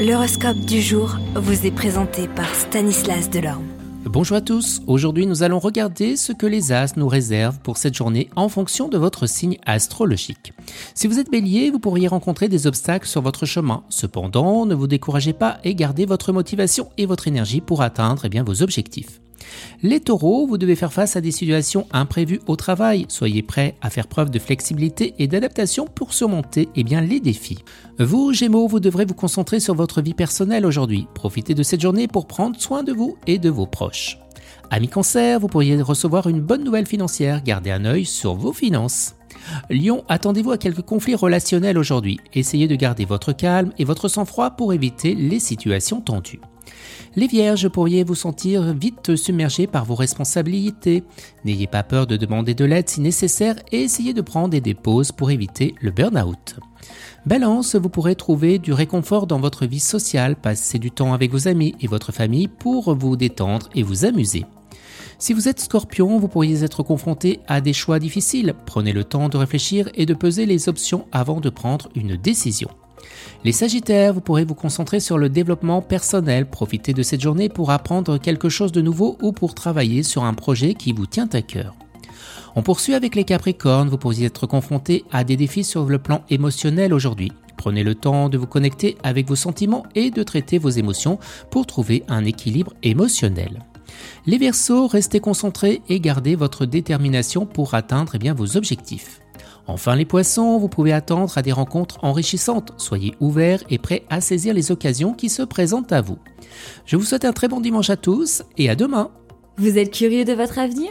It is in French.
L'horoscope du jour vous est présenté par Stanislas Delorme. Bonjour à tous, aujourd'hui nous allons regarder ce que les As nous réservent pour cette journée en fonction de votre signe astrologique. Si vous êtes bélier, vous pourriez rencontrer des obstacles sur votre chemin. Cependant, ne vous découragez pas et gardez votre motivation et votre énergie pour atteindre eh bien, vos objectifs. Les taureaux, vous devez faire face à des situations imprévues au travail. Soyez prêts à faire preuve de flexibilité et d'adaptation pour surmonter eh les défis. Vous, Gémeaux, vous devrez vous concentrer sur votre vie personnelle aujourd'hui. Profitez de cette journée pour prendre soin de vous et de vos proches. Amis cancer, vous pourriez recevoir une bonne nouvelle financière. Gardez un œil sur vos finances. Lion, attendez-vous à quelques conflits relationnels aujourd'hui. Essayez de garder votre calme et votre sang-froid pour éviter les situations tendues. Les vierges pourriez vous sentir vite submergés par vos responsabilités. N'ayez pas peur de demander de l'aide si nécessaire et essayez de prendre des pauses pour éviter le burn-out. Balance, vous pourrez trouver du réconfort dans votre vie sociale, passer du temps avec vos amis et votre famille pour vous détendre et vous amuser. Si vous êtes scorpion, vous pourriez être confronté à des choix difficiles. Prenez le temps de réfléchir et de peser les options avant de prendre une décision. Les Sagittaires, vous pourrez vous concentrer sur le développement personnel, profiter de cette journée pour apprendre quelque chose de nouveau ou pour travailler sur un projet qui vous tient à cœur. On poursuit avec les Capricornes, vous pourriez être confronté à des défis sur le plan émotionnel aujourd'hui. Prenez le temps de vous connecter avec vos sentiments et de traiter vos émotions pour trouver un équilibre émotionnel. Les Verseaux, restez concentrés et gardez votre détermination pour atteindre eh vos objectifs. Enfin les poissons, vous pouvez attendre à des rencontres enrichissantes. Soyez ouverts et prêts à saisir les occasions qui se présentent à vous. Je vous souhaite un très bon dimanche à tous et à demain. Vous êtes curieux de votre avenir?